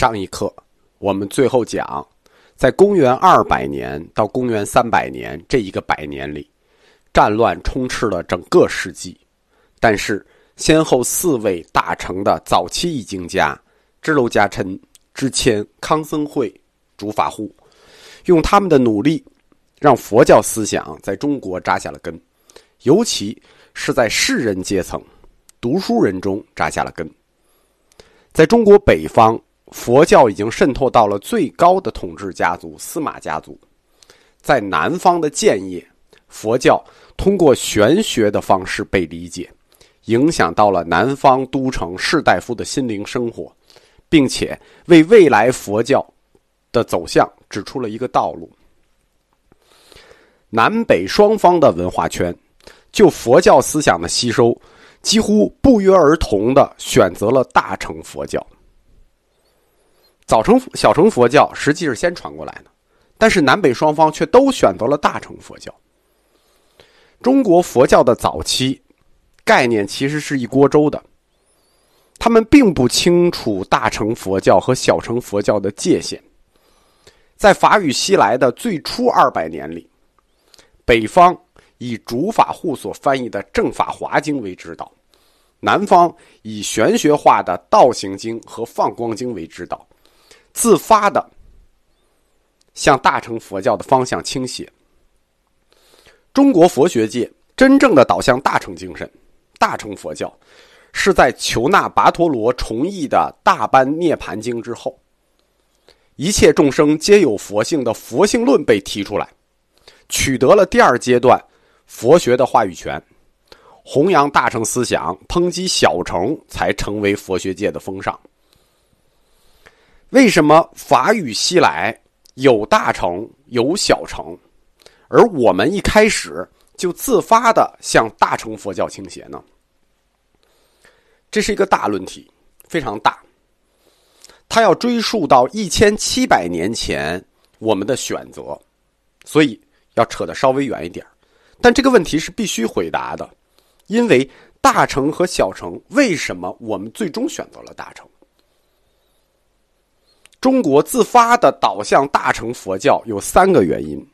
上一课我们最后讲，在公元二百年到公元三百年这一个百年里，战乱充斥了整个世纪，但是先后四位大成的早期易经家支娄迦琛、支谦、康僧会、竺法护，用他们的努力，让佛教思想在中国扎下了根，尤其是在士人阶层、读书人中扎下了根。在中国北方。佛教已经渗透到了最高的统治家族司马家族，在南方的建业，佛教通过玄学的方式被理解，影响到了南方都城士大夫的心灵生活，并且为未来佛教的走向指出了一个道路。南北双方的文化圈就佛教思想的吸收，几乎不约而同的选择了大乘佛教。早成小乘佛教实际是先传过来的，但是南北双方却都选择了大乘佛教。中国佛教的早期概念其实是一锅粥的，他们并不清楚大乘佛教和小乘佛教的界限。在法语西来的最初二百年里，北方以竺法护所翻译的《正法华经》为指导，南方以玄学化的《道行经》和《放光经》为指导。自发的向大乘佛教的方向倾斜。中国佛学界真正的导向大乘精神、大乘佛教，是在求那跋陀罗重译的《大般涅盘经》之后，一切众生皆有佛性的佛性论被提出来，取得了第二阶段佛学的话语权，弘扬大乘思想，抨击小乘，才成为佛学界的风尚。为什么法语西来有大乘有小乘，而我们一开始就自发的向大乘佛教倾斜呢？这是一个大论题，非常大。它要追溯到一千七百年前我们的选择，所以要扯得稍微远一点。但这个问题是必须回答的，因为大乘和小乘为什么我们最终选择了大乘？中国自发的导向大乘佛教有三个原因。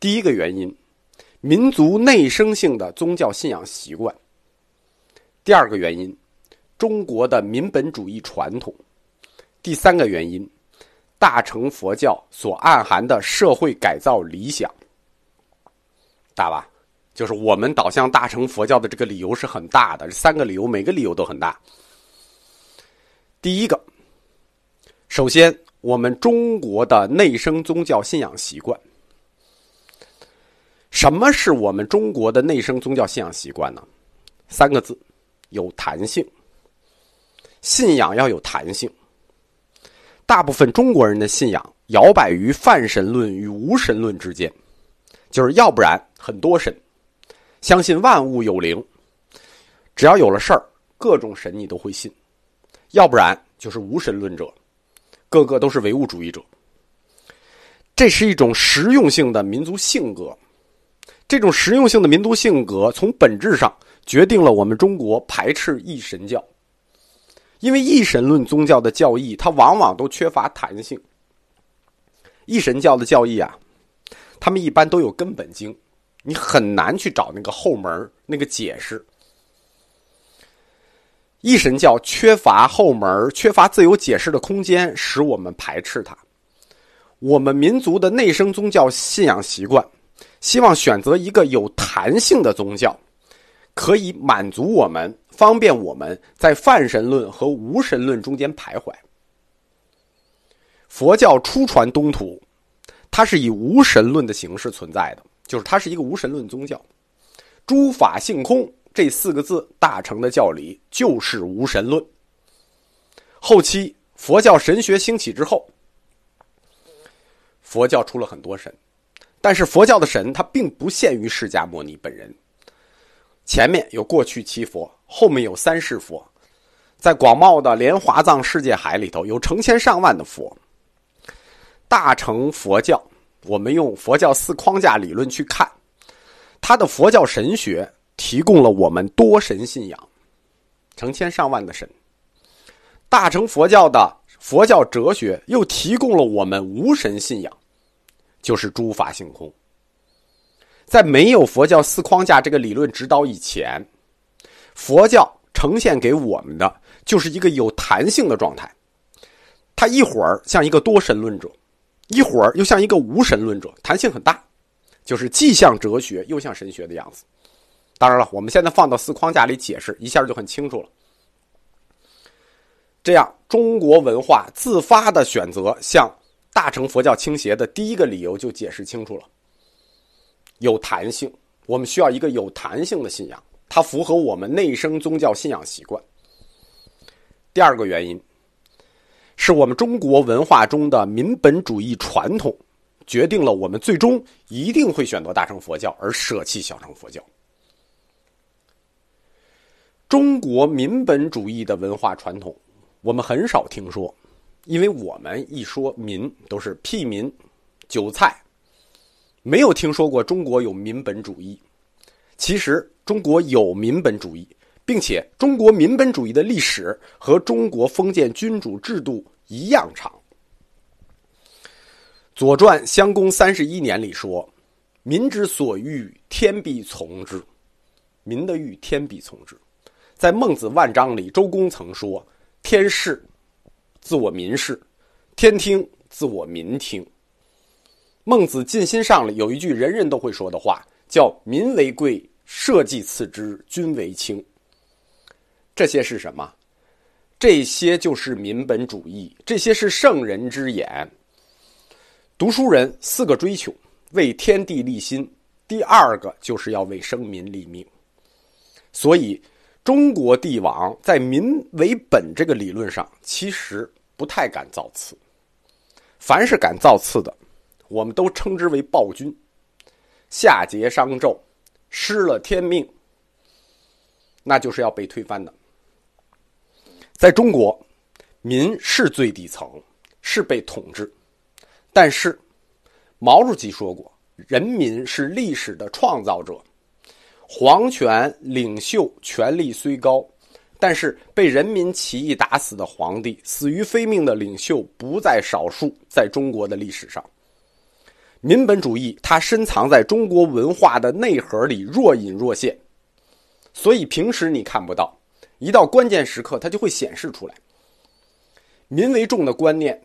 第一个原因，民族内生性的宗教信仰习惯；第二个原因，中国的民本主义传统；第三个原因，大乘佛教所暗含的社会改造理想。大吧？就是我们导向大乘佛教的这个理由是很大的。这三个理由，每个理由都很大。第一个。首先，我们中国的内生宗教信仰习惯。什么是我们中国的内生宗教信仰习惯呢？三个字：有弹性。信仰要有弹性。大部分中国人的信仰摇摆于泛神论与无神论之间，就是要不然很多神，相信万物有灵，只要有了事儿，各种神你都会信；要不然就是无神论者。个个都是唯物主义者，这是一种实用性的民族性格。这种实用性的民族性格，从本质上决定了我们中国排斥一神教，因为一神论宗教的教义，它往往都缺乏弹性。一神教的教义啊，他们一般都有根本经，你很难去找那个后门那个解释。一神教缺乏后门，缺乏自由解释的空间，使我们排斥它。我们民族的内生宗教信仰习惯，希望选择一个有弹性的宗教，可以满足我们，方便我们在泛神论和无神论中间徘徊。佛教初传东土，它是以无神论的形式存在的，就是它是一个无神论宗教，诸法性空。这四个字，大乘的教理就是无神论。后期佛教神学兴起之后，佛教出了很多神，但是佛教的神它并不限于释迦牟尼本人。前面有过去七佛，后面有三世佛，在广袤的莲华藏世界海里头，有成千上万的佛。大乘佛教，我们用佛教四框架理论去看，它的佛教神学。提供了我们多神信仰，成千上万的神。大乘佛教的佛教哲学又提供了我们无神信仰，就是诸法性空。在没有佛教四框架这个理论指导以前，佛教呈现给我们的就是一个有弹性的状态。它一会儿像一个多神论者，一会儿又像一个无神论者，弹性很大，就是既像哲学又像神学的样子。当然了，我们现在放到四框架里解释，一下就很清楚了。这样，中国文化自发的选择向大乘佛教倾斜的第一个理由就解释清楚了。有弹性，我们需要一个有弹性的信仰，它符合我们内生宗教信仰习惯。第二个原因，是我们中国文化中的民本主义传统，决定了我们最终一定会选择大乘佛教而舍弃小乘佛教。中国民本主义的文化传统，我们很少听说，因为我们一说民都是屁民、韭菜，没有听说过中国有民本主义。其实中国有民本主义，并且中国民本主义的历史和中国封建君主制度一样长。《左传·襄公三十一年》里说：“民之所欲，天必从之。”民的欲，天必从之。在《孟子万章》里，周公曾说：“天视，自我民视；天听，自我民听。”孟子尽心上里有一句人人都会说的话，叫“民为贵，社稷次之，君为轻。”这些是什么？这些就是民本主义，这些是圣人之言。读书人四个追求：为天地立心，第二个就是要为生民立命。所以。中国帝王在民为本这个理论上，其实不太敢造次。凡是敢造次的，我们都称之为暴君，下桀商纣，失了天命，那就是要被推翻的。在中国，民是最底层，是被统治，但是毛主席说过，人民是历史的创造者。皇权领袖权力虽高，但是被人民起义打死的皇帝、死于非命的领袖不在少数。在中国的历史上，民本主义它深藏在中国文化的内核里，若隐若现，所以平时你看不到，一到关键时刻它就会显示出来。民为重的观念，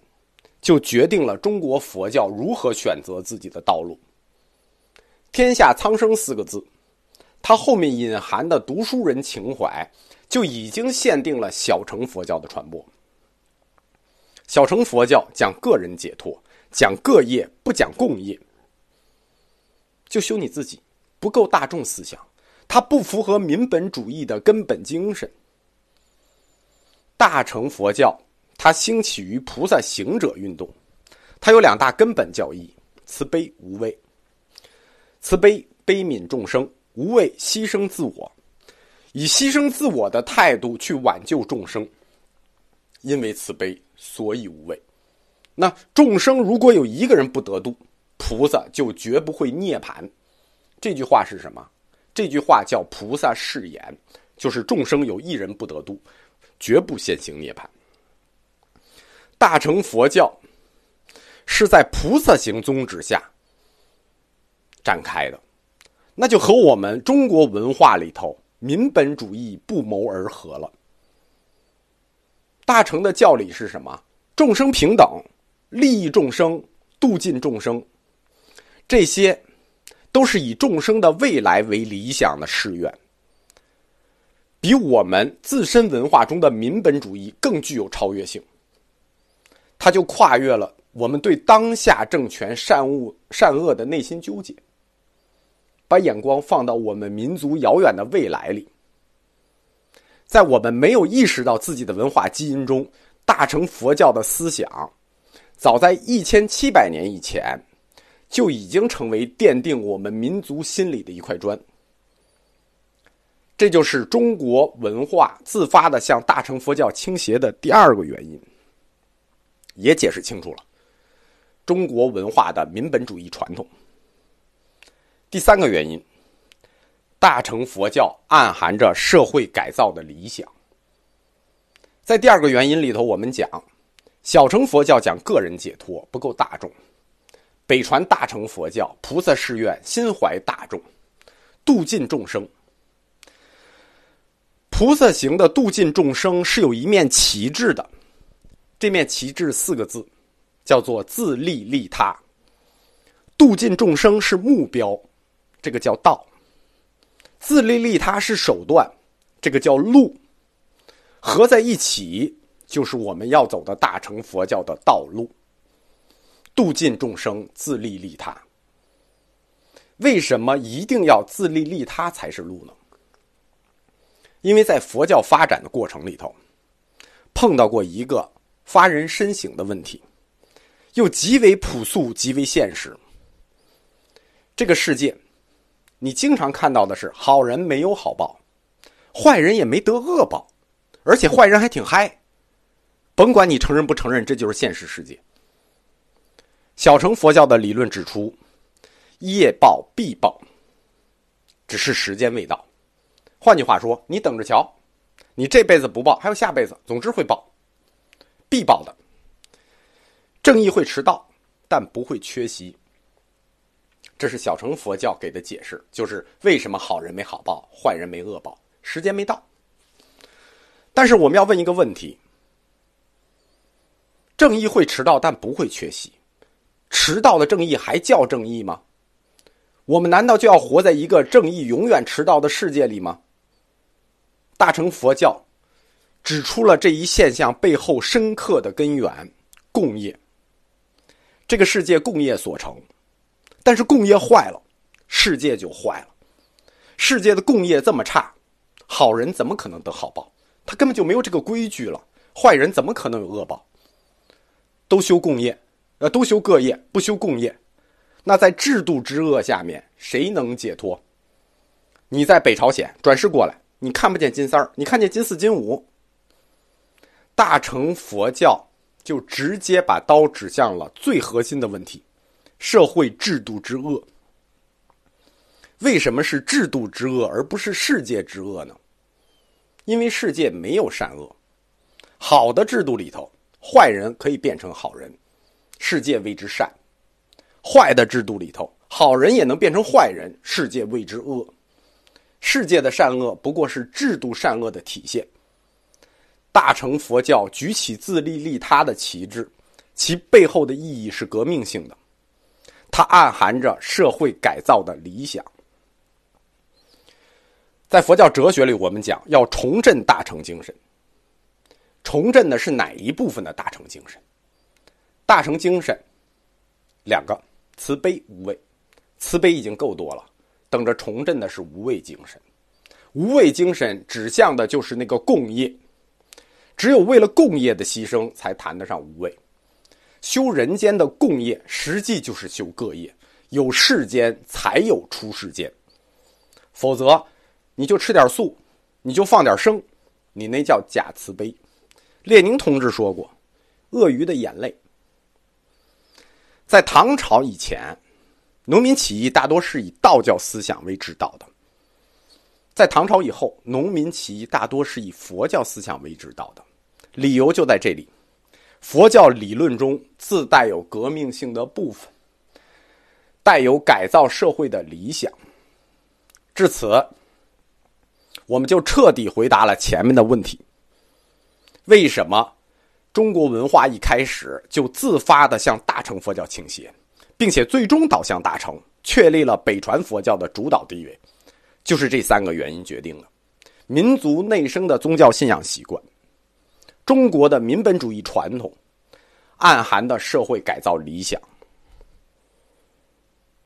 就决定了中国佛教如何选择自己的道路。天下苍生四个字。它后面隐含的读书人情怀，就已经限定了小乘佛教的传播。小乘佛教讲个人解脱，讲个业，不讲共业，就修你自己，不够大众思想，它不符合民本主义的根本精神。大乘佛教它兴起于菩萨行者运动，它有两大根本教义：慈悲、无畏。慈悲，悲悯众生。无畏牺牲自我，以牺牲自我的态度去挽救众生。因为慈悲，所以无畏。那众生如果有一个人不得度，菩萨就绝不会涅槃。这句话是什么？这句话叫菩萨誓言，就是众生有一人不得度，绝不先行涅槃。大乘佛教是在菩萨行宗旨下展开的。那就和我们中国文化里头民本主义不谋而合了。大乘的教理是什么？众生平等，利益众生，度尽众生，这些都是以众生的未来为理想的誓愿，比我们自身文化中的民本主义更具有超越性。它就跨越了我们对当下政权善恶善恶的内心纠结。把眼光放到我们民族遥远的未来里，在我们没有意识到自己的文化基因中，大乘佛教的思想，早在一千七百年以前，就已经成为奠定我们民族心理的一块砖。这就是中国文化自发的向大乘佛教倾斜的第二个原因，也解释清楚了中国文化的民本主义传统。第三个原因，大乘佛教暗含着社会改造的理想。在第二个原因里头，我们讲，小乘佛教讲个人解脱，不够大众；北传大乘佛教，菩萨誓愿心怀大众，度尽众生。菩萨行的度尽众生是有一面旗帜的，这面旗帜四个字，叫做自利利他。度尽众生是目标，这个叫道；自利利他是手段，这个叫路。合在一起，就是我们要走的大乘佛教的道路。度尽众生，自利利他。为什么一定要自利利他才是路呢？因为在佛教发展的过程里头，碰到过一个发人深省的问题，又极为朴素、极为现实。这个世界，你经常看到的是好人没有好报，坏人也没得恶报，而且坏人还挺嗨。甭管你承认不承认，这就是现实世界。小乘佛教的理论指出，业报必报，只是时间未到。换句话说，你等着瞧，你这辈子不报，还有下辈子，总之会报，必报的。正义会迟到，但不会缺席。这是小乘佛教给的解释，就是为什么好人没好报，坏人没恶报，时间没到。但是我们要问一个问题：正义会迟到，但不会缺席。迟到的正义还叫正义吗？我们难道就要活在一个正义永远迟到的世界里吗？大乘佛教指出了这一现象背后深刻的根源——共业。这个世界共业所成，但是共业坏了，世界就坏了。世界的共业这么差，好人怎么可能得好报？他根本就没有这个规矩了。坏人怎么可能有恶报？都修共业，呃，都修各业，不修共业。那在制度之恶下面，谁能解脱？你在北朝鲜转世过来。你看不见金三儿，你看见金四、金五。大乘佛教就直接把刀指向了最核心的问题：社会制度之恶。为什么是制度之恶而不是世界之恶呢？因为世界没有善恶，好的制度里头，坏人可以变成好人，世界谓之善；坏的制度里头，好人也能变成坏人，世界谓之恶。世界的善恶不过是制度善恶的体现。大乘佛教举起自利利他的旗帜，其背后的意义是革命性的，它暗含着社会改造的理想。在佛教哲学里，我们讲要重振大乘精神。重振的是哪一部分的大乘精神？大乘精神两个：慈悲、无畏。慈悲已经够多了。等着重振的是无畏精神，无畏精神指向的就是那个共业，只有为了共业的牺牲，才谈得上无畏。修人间的共业，实际就是修各业，有世间才有出世间，否则你就吃点素，你就放点生，你那叫假慈悲。列宁同志说过：“鳄鱼的眼泪。”在唐朝以前。农民起义大多是以道教思想为指导的，在唐朝以后，农民起义大多是以佛教思想为指导的，理由就在这里：佛教理论中自带有革命性的部分，带有改造社会的理想。至此，我们就彻底回答了前面的问题：为什么中国文化一开始就自发的向大乘佛教倾斜？并且最终导向大乘，确立了北传佛教的主导地位，就是这三个原因决定的：民族内生的宗教信仰习惯，中国的民本主义传统，暗含的社会改造理想，